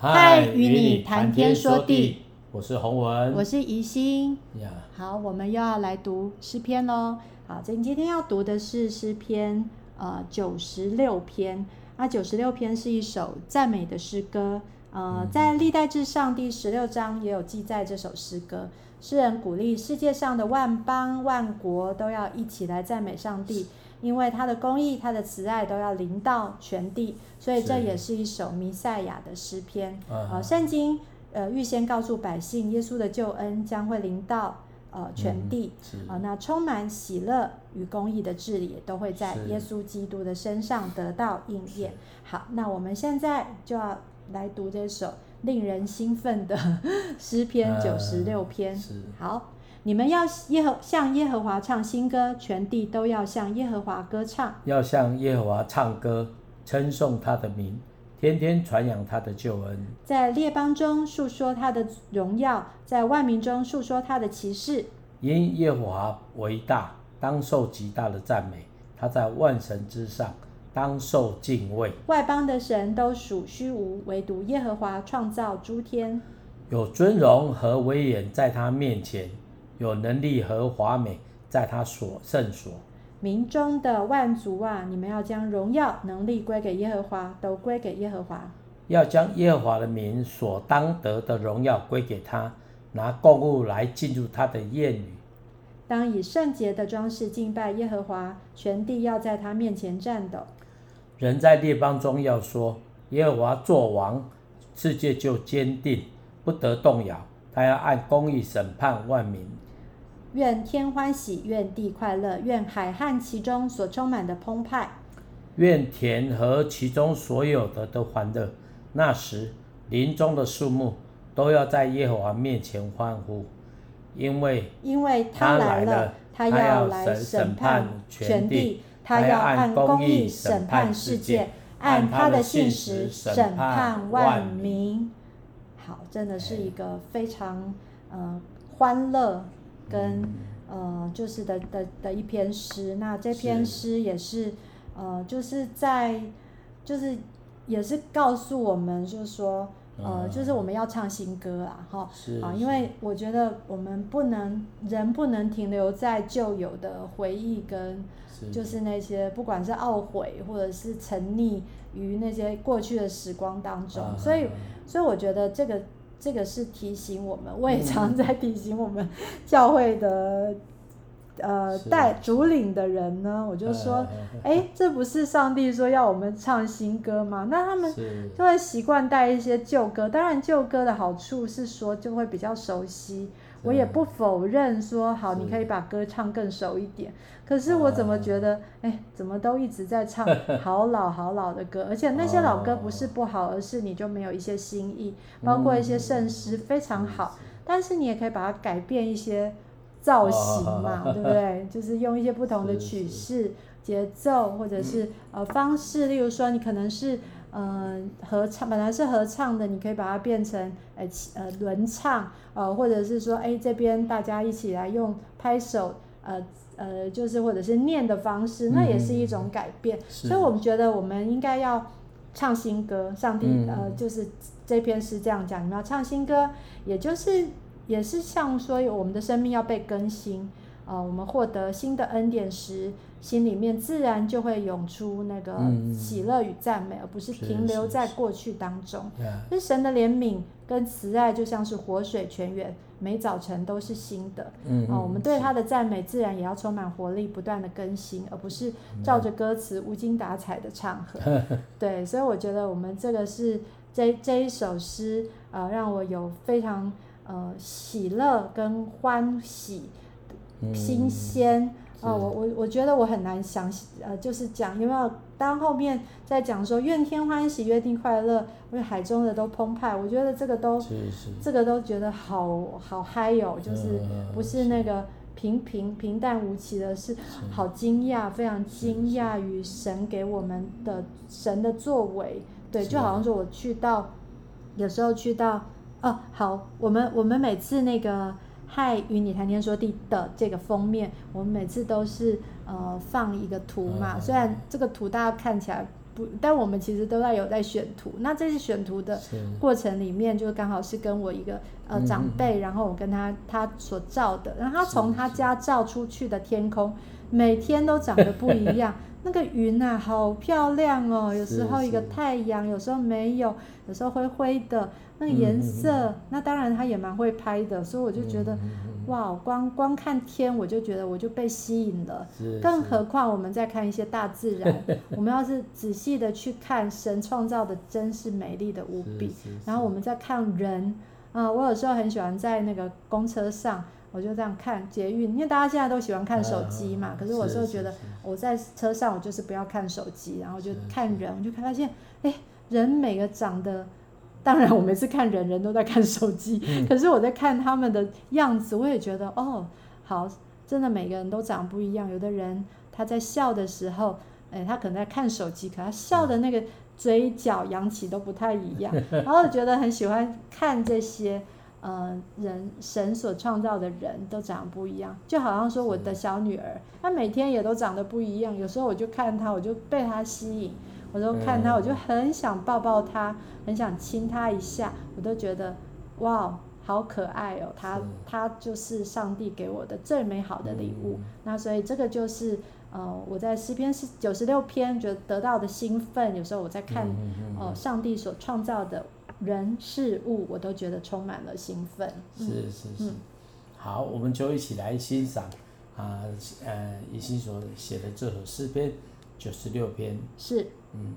嗨，与你谈天说地，我是洪文，我是怡心。呀，好，我们又要来读诗篇喽。好，今今天要读的是诗篇呃九十六篇。那九十六篇是一首赞美的诗歌。呃，在历代志上第十六章也有记载这首诗歌。诗人鼓励世界上的万邦万国都要一起来赞美上帝，因为他的公义、他的慈爱都要临到全地，所以这也是一首弥赛亚的诗篇。呃，圣经呃预先告诉百姓，耶稣的救恩将会临到呃全地。啊、呃，那充满喜乐与公益的治理都会在耶稣基督的身上得到应验。好，那我们现在就要来读这首。令人兴奋的 诗篇九十六篇，好，你们要耶和向耶和华唱新歌，全地都要向耶和华歌唱，要向耶和华唱歌，称颂他的名，天天传扬他的救恩，在列邦中述说他的荣耀，在万民中述说他的奇事。因耶和华为大，当受极大的赞美，他在万神之上。当受敬畏，外邦的神都属虚无，唯独耶和华创造诸天。有尊荣和威严在他面前，有能力和华美在他所圣所。民中的万族啊，你们要将荣耀能力归给耶和华，都归给耶和华。要将耶和华的名所当得的荣耀归给他，拿供物来进入他的宴宇。当以圣洁的装饰敬拜耶和华，全地要在他面前颤抖。人在列邦中要说：“耶和华作王，世界就坚定，不得动摇。他要按公义审判万民。愿天欢喜，愿地快乐，愿海和其中所充满的澎湃。愿田和其中所有的都欢乐。那时，林中的树木都要在耶和华面前欢呼，因为因为他来了，他要来审判全地。”他要按公义审判世界，按他的信实审判万民。好，真的是一个非常呃欢乐跟呃就是的的的一篇诗。那这篇诗也是呃就是在就是也是告诉我们，就是说呃就是我们要唱新歌啊，哈啊，因为我觉得我们不能人不能停留在旧有的回忆跟。就是那些不管是懊悔或者是沉溺于那些过去的时光当中，啊、所以所以我觉得这个这个是提醒我们，我也常在提醒我们教会的呃带主领的人呢，我就说，哎、欸，这不是上帝说要我们唱新歌吗？那他们就会习惯带一些旧歌，当然旧歌的好处是说就会比较熟悉。我也不否认说好，你可以把歌唱更熟一点。可是我怎么觉得，哎、欸，怎么都一直在唱 好老好老的歌，而且那些老歌不是不好，而是你就没有一些新意，包括一些圣诗非常好，但是你也可以把它改变一些造型嘛，对不对？就是用一些不同的曲式、节奏或者是呃方式，例如说你可能是。嗯，合唱本来是合唱的，你可以把它变成呃呃轮唱，呃或者是说哎这边大家一起来用拍手，呃呃就是或者是念的方式，那也是一种改变。所以我们觉得我们应该要唱新歌，上帝呃就是这篇诗这样讲，你们要唱新歌，也就是也是像说我们的生命要被更新。啊、呃，我们获得新的恩典时，心里面自然就会涌出那个喜乐与赞美，嗯、而不是停留在过去当中。是神的怜悯跟慈爱就像是活水泉源，每早晨都是新的。嗯，啊、呃，我们对他的赞美自然也要充满活力，不断的更新，而不是照着歌词无精打采的唱和。嗯、对，所以我觉得我们这个是这这一首诗，呃，让我有非常呃喜乐跟欢喜。新鲜啊、呃，我我我觉得我很难想，呃，就是讲有没有当后面在讲说愿天欢喜，约定快乐，为海中的都澎湃，我觉得这个都这个都觉得好好嗨哟、哦，就是不是那个平平平淡无奇的，是。好惊讶，非常惊讶于神给我们的神的作为，对，就好像说我去到有时候去到哦，好，我们我们每次那个。嗨，与你谈天说地的这个封面，我们每次都是呃放一个图嘛。虽然这个图大家看起来不，但我们其实都在有在选图。那这次选图的过程里面，就刚好是跟我一个呃长辈，然后我跟他他所照的，然后他从他家照出去的天空，每天都长得不一样。那个云啊，好漂亮哦！有时候一个太阳，有时候没有，有时候灰灰的，那个颜色，那当然他也蛮会拍的，所以我就觉得。哇，光光看天我就觉得我就被吸引了，更何况我们在看一些大自然，我们要是仔细的去看神创造的，真是美丽的无比。然后我们再看人，啊、呃，我有时候很喜欢在那个公车上，我就这样看捷运，因为大家现在都喜欢看手机嘛，可是我有时候觉得我在车上我就是不要看手机，然后就看人，我就发现，哎，人每个长得。当然，我每次看人人都在看手机，嗯，可是我在看他们的样子，我也觉得哦，好，真的每个人都长不一样。有的人他在笑的时候，哎，他可能在看手机，可他笑的那个嘴角扬起都不太一样。然后我觉得很喜欢看这些，呃，人神所创造的人都长不一样，就好像说我的小女儿，她每天也都长得不一样。有时候我就看她，我就被她吸引。我都看她，我就很想抱抱她，很想亲她一下，我都觉得哇，好可爱哦！她她就是上帝给我的最美好的礼物。那所以这个就是呃，我在诗篇是九十六篇觉得得到的兴奋。有时候我在看哦，上帝所创造的人事物，我都觉得充满了兴奋。是是是，好，我们就一起来欣赏啊，呃，以心所写的这首诗篇。九十六篇是，嗯。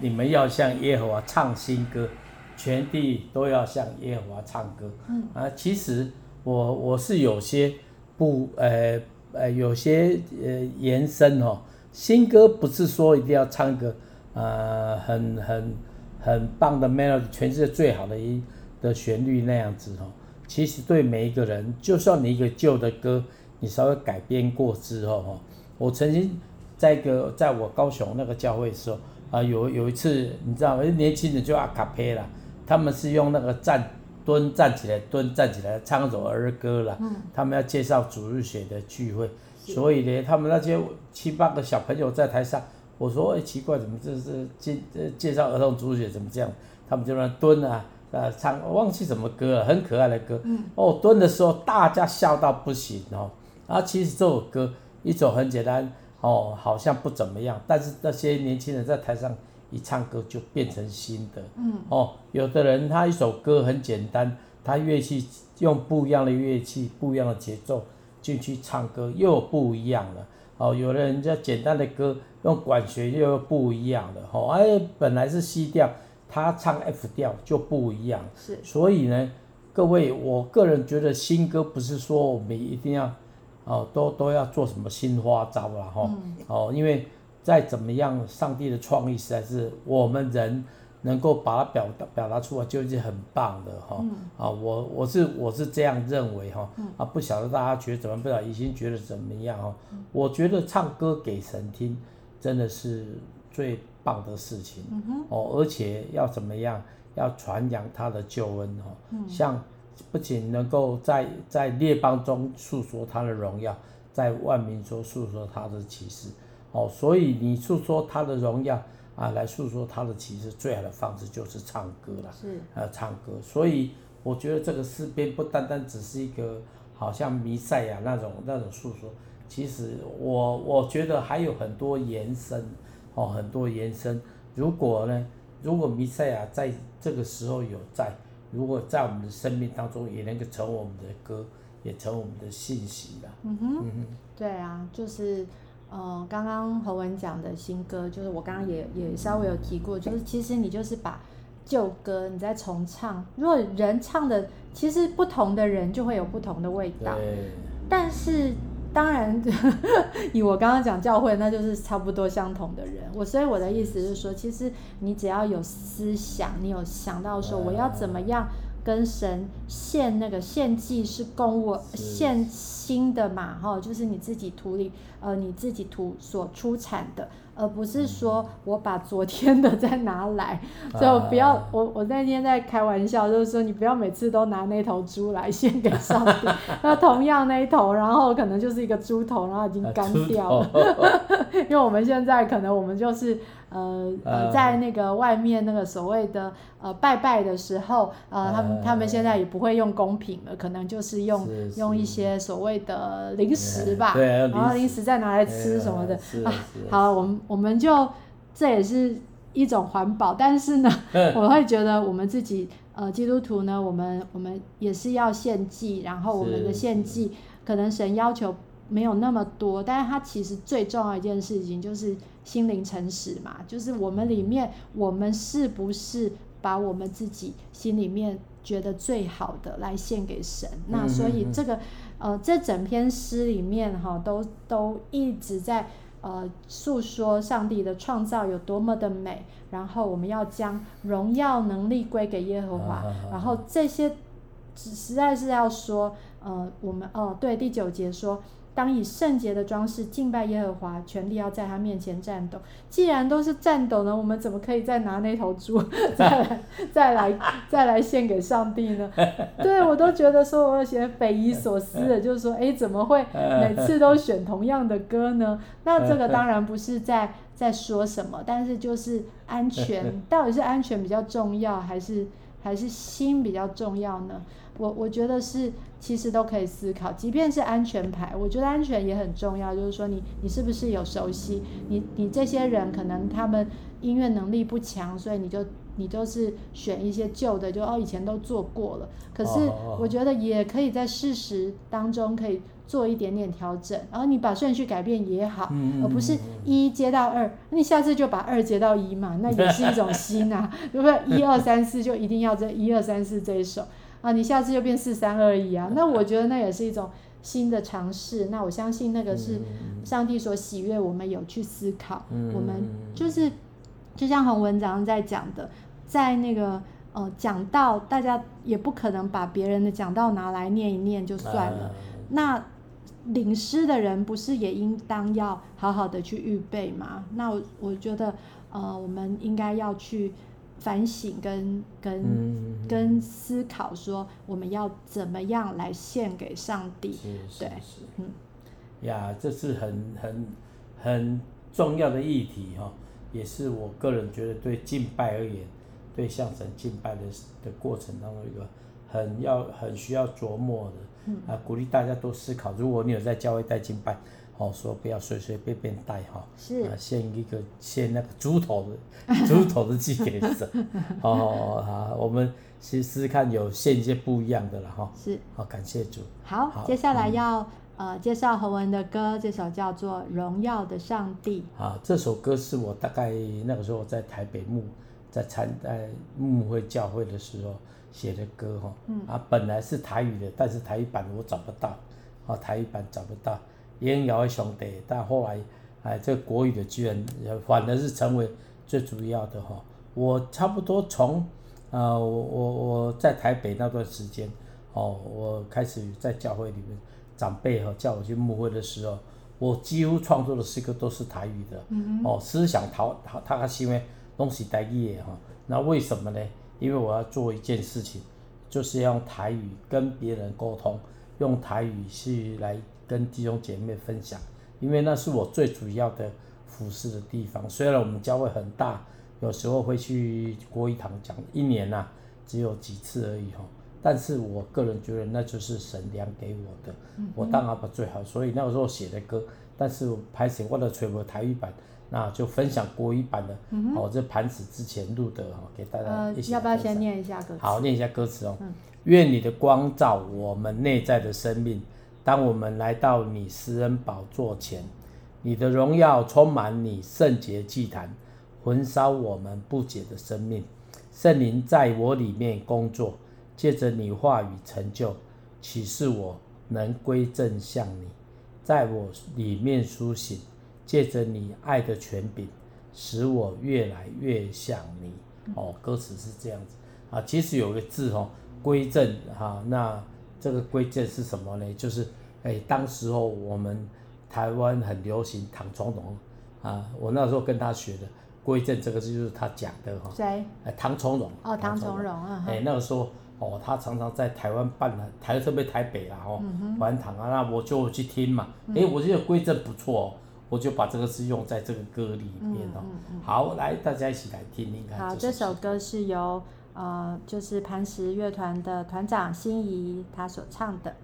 你们要向耶和华唱新歌，全地都要向耶和华唱歌。嗯啊，其实我我是有些不呃呃有些呃延伸哦，新歌不是说一定要唱个呃很很很棒的 melody，全世界最好的音的旋律那样子哦。其实对每一个人，就算你一个旧的歌，你稍微改编过之后哈，我曾经在一个在我高雄那个教会的时候。啊，有有一次，你知道吗？年轻人就阿卡佩啦，他们是用那个站蹲站起来，蹲站起来唱一首儿歌啦。嗯。他们要介绍主日学的聚会，所以呢，他们那些七八个小朋友在台上，我说，哎，奇怪，怎么这是介介绍儿童主日学怎么这样？他们就那蹲啊，呃唱，我忘记什么歌了，很可爱的歌。嗯。哦，蹲的时候大家笑到不行哦。啊，其实这首歌一首很简单哦，好像不怎么样，但是那些年轻人在台上一唱歌就变成新的。嗯。哦，有的人他一首歌很简单，他乐器用不一样的乐器，不一样的节奏进去唱歌又不一样了。哦，有的人家简单的歌用管弦又不一样了。哦，哎，本来是 C 调，他唱 F 调就不一样。是。所以呢，各位，我个人觉得新歌不是说我们一定要。哦，都都要做什么新花招了哈？嗯、哦，因为再怎么样，上帝的创意实在是我们人能够把它表达表达出来，就已经很棒的哈。嗯、啊，我我是我是这样认为哈。嗯、啊，不晓得大家觉得怎么样？不晓得已经觉得怎么样哈？嗯、我觉得唱歌给神听，真的是最棒的事情。嗯、哦，而且要怎么样？要传扬他的救恩哦。嗯、像。不仅能够在在列邦中诉说他的荣耀，在万民中诉说他的启示，哦，所以你诉说他的荣耀啊，来诉说他的启示，最好的方式就是唱歌了，是，呃，唱歌。所以我觉得这个诗篇不单单只是一个好像弥赛亚那种那种诉说，其实我我觉得还有很多延伸，哦，很多延伸。如果呢，如果弥赛亚在这个时候有在。如果在我们的生命当中也能够成为我们的歌，也成为我们的信息啦。嗯哼，嗯哼对啊，就是呃，刚刚侯文讲的新歌，就是我刚刚也也稍微有提过，就是其实你就是把旧歌你再重唱，如果人唱的，其实不同的人就会有不同的味道，对但是。当然，以我刚刚讲教会，那就是差不多相同的人。我所以我的意思是说，其实你只要有思想，你有想到说我要怎么样跟神献那个献祭是供我献心的嘛，哈，就是你自己土里呃你自己土所出产的。而不是说我把昨天的再拿来，所以我不要我我那天在开玩笑，就是说你不要每次都拿那头猪来献给上帝，那同样那一头，然后可能就是一个猪头，然后已经干掉了，因为我们现在可能我们就是。呃呃，在那个外面那个所谓的呃拜拜的时候，呃，他们他们现在也不会用公品了，可能就是用用一些所谓的零食吧，然后零食再拿来吃什么的啊。好，我们我们就这也是一种环保，但是呢，我会觉得我们自己呃基督徒呢，我们我们也是要献祭，然后我们的献祭可能神要求。没有那么多，但是它其实最重要一件事情就是心灵诚实嘛，就是我们里面，我们是不是把我们自己心里面觉得最好的来献给神？嗯、那所以这个呃，这整篇诗里面哈，都都一直在呃诉说上帝的创造有多么的美，然后我们要将荣耀能力归给耶和华，啊、然后这些实在是要说呃，我们哦、呃，对，第九节说。当以圣洁的装饰敬拜耶和华，全力要在他面前战斗。既然都是战斗呢，我们怎么可以再拿那头猪 再来再来再来献给上帝呢？对，我都觉得说，我有些匪夷所思的，就是说，哎，怎么会每次都选同样的歌呢？那这个当然不是在在说什么，但是就是安全，到底是安全比较重要，还是还是心比较重要呢？我我觉得是，其实都可以思考，即便是安全牌，我觉得安全也很重要。就是说你，你你是不是有熟悉？你你这些人可能他们音乐能力不强，所以你就你就是选一些旧的，就哦以前都做过了。可是我觉得也可以在事实当中可以做一点点调整，然后你把顺序改变也好，而不是一接到二，你下次就把二接到一嘛，那也是一种新啊，对不对？一二三四就一定要这一二三四这一首。啊，你下次就变四三二一啊？那我觉得那也是一种新的尝试。那我相信那个是上帝所喜悦，我们有去思考。嗯、我们就是就像洪文章在讲的，在那个呃讲道，大家也不可能把别人的讲道拿来念一念就算了。啊、那领诗的人不是也应当要好好的去预备吗？那我我觉得呃，我们应该要去。反省跟跟、嗯、跟思考，说我们要怎么样来献给上帝？是是是，对，嗯，呀，这是很很很重要的议题哈，也是我个人觉得对敬拜而言，对向神敬拜的的过程当中一个很要很需要琢磨的。嗯、啊，鼓励大家多思考。如果你有在教会带敬拜，哦，说不要随随便便带哈。是。啊，献一个献那个猪头的 猪头的寄给神。哦啊，我们试试看有献一些不一样的了哈。是。好，感谢主。好，好接下来要、嗯、呃介绍何文的歌，这首叫做《荣耀的上帝》。啊，这首歌是我大概那个时候在台北牧在参在牧会教会的时候。写的歌哈，嗯啊，本来是台语的，但是台语版我找不到，啊，台语版找不到，燕瑶的兄弟，但后来，哎，这个国语的居然反而是成为最主要的哈。我差不多从，呃，我我我在台北那段时间，哦，我开始在教会里面，长辈哈叫我去牧会的时候，我几乎创作的诗歌都是台语的，嗯、哦，思想讨讨他是因为东西台语的哈，那为什么呢？因为我要做一件事情，就是要用台语跟别人沟通，用台语去来跟弟兄姐妹分享，因为那是我最主要的服侍的地方。虽然我们教会很大，有时候会去国语堂讲，一年呐、啊、只有几次而已哈，但是我个人觉得那就是神量给我的，我当然把最好，所以那个时候写的歌，但是我拍成我的全部台语版。那就分享国语版的，嗯、哦，这盘子之前录的哈，给大家一起、呃。要不要先念一下歌词？好，念一下歌词哦。嗯、愿你的光照我们内在的生命，当我们来到你施恩宝座前，你的荣耀充满你圣洁祭坛，焚烧我们不解的生命。圣灵在我里面工作，借着你话语成就，启示我能归正向你，在我里面苏醒。借着你爱的权柄，使我越来越像你。哦，歌词是这样子啊。其实有个字哦，归正哈。那这个归正是什么呢？就是哎，当时候我们台湾很流行唐从容啊。我那时候跟他学的归正这个字就是他讲的哈。谁？唐从容。哦，唐从容啊。哎，那个时候哦，他常常在台湾办了台特别台北啦哦，欢堂啊，那我就去听嘛。哎，我觉得归正不错哦。我就把这个字用在这个歌里面哦。好，来，大家一起来听听看。好，这首歌是由呃，就是磐石乐团的团长心仪他所唱的。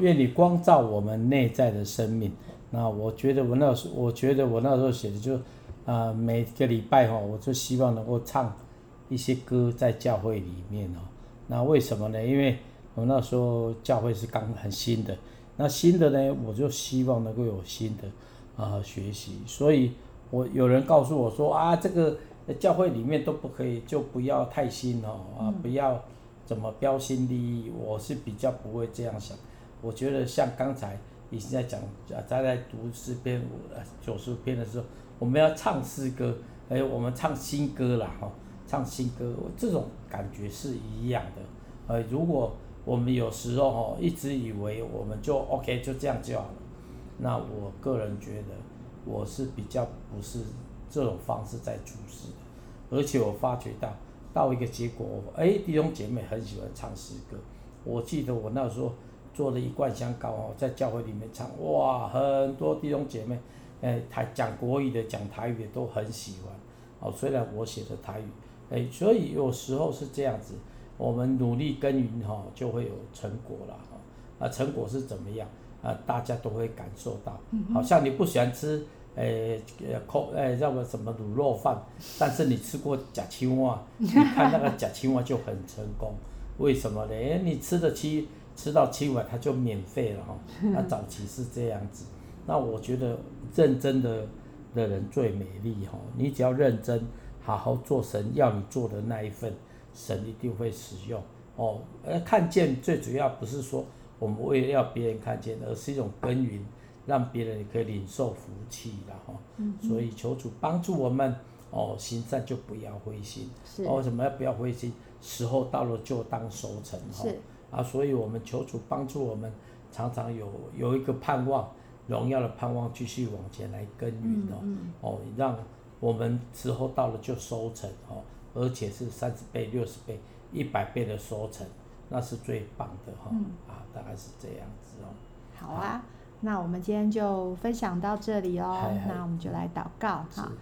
愿你光照我们内在的生命。那我觉得我那时，我觉得我那时候写的就，啊、每个礼拜哈，我就希望能够唱一些歌在教会里面哦。那为什么呢？因为我那时候教会是刚很新的，那新的呢，我就希望能够有新的啊、学习。所以我有人告诉我说啊，这个教会里面都不可以，就不要太新哦，啊，不要怎么标新立异。我是比较不会这样想，我觉得像刚才。你现在讲啊，在在读诗篇五九十篇的时候，我们要唱诗歌，哎，我们唱新歌啦，哈，唱新歌，这种感觉是一样的。呃，如果我们有时候哈，一直以为我们就 OK，就这样就好了，那我个人觉得我是比较不是这种方式在处事的，而且我发觉到到一个结果，哎，弟兄姐妹很喜欢唱诗歌，我记得我那时候。做了一罐香膏哦，在教会里面唱，哇，很多弟兄姐妹，哎，台讲国语的、讲台语的都很喜欢。哦，虽然我写的台语，哎，所以有时候是这样子，我们努力耕耘哈，就会有成果了哈。啊，成果是怎么样？啊，大家都会感受到。好像你不喜欢吃，哎，口，哎，叫个什么卤肉饭，但是你吃过假青蛙，你看那个假青蛙就很成功。为什么呢？哎，你吃得起。吃到七碗，它就免费了哈。那早期是这样子，那我觉得认真的的人最美丽哈。你只要认真，好好做神要你做的那一份，神一定会使用哦。而看见最主要不是说我们为了要别人看见，而是一种耕耘，让别人也可以领受福气的哈。所以求主帮助我们哦，行善就不要灰心。哦，为什么要不要灰心？时候到了就当收成哈。啊，所以我们求主帮助我们，常常有有一个盼望，荣耀的盼望，继续往前来耕耘哦，嗯嗯、哦，让我们时候到了就收成哦，而且是三十倍、六十倍、一百倍的收成，那是最棒的哈，嗯、啊，大概是这样子哦。好啊，好，那我们今天就分享到这里哦，嘿嘿，那我们就来祷告哈。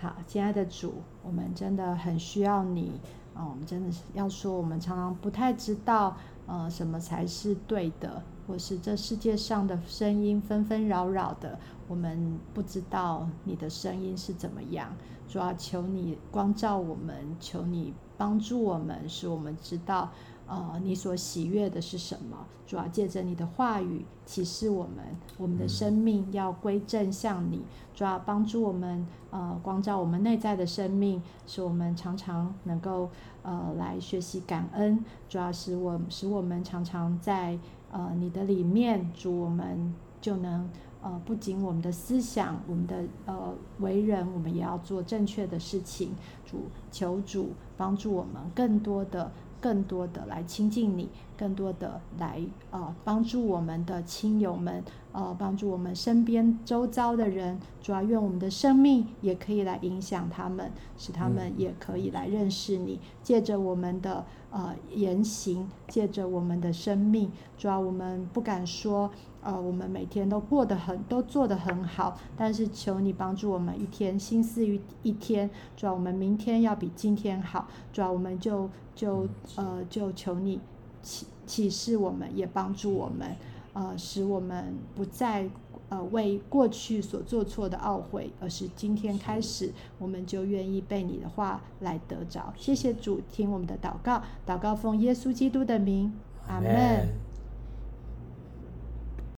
好，亲爱的主，我们真的很需要你哦，我们真的是要说，我们常常不太知道。呃，什么才是对的？或是这世界上的声音纷纷扰扰的，我们不知道你的声音是怎么样。主要求你光照我们，求你帮助我们，使我们知道，呃，你所喜悦的是什么。主要借着你的话语启示我们，我们的生命要归正向你。主要帮助我们，呃，光照我们内在的生命，使我们常常能够。呃，来学习感恩，主要是我使我们常常在呃你的里面，主我们就能呃不仅我们的思想，我们的呃为人，我们也要做正确的事情。主求主帮助我们更多的。更多的来亲近你，更多的来呃帮助我们的亲友们，呃帮助我们身边周遭的人，主要愿我们的生命也可以来影响他们，使他们也可以来认识你，嗯、借着我们的呃言行，借着我们的生命，主要我们不敢说。呃，我们每天都过得很，都做得很好，但是求你帮助我们一天心思于一天，主要我们明天要比今天好，主要我们就就呃就求你启启示我们，也帮助我们，呃，使我们不再呃为过去所做错的懊悔，而是今天开始，我们就愿意被你的话来得着。谢谢主，听我们的祷告，祷告奉耶稣基督的名，阿门。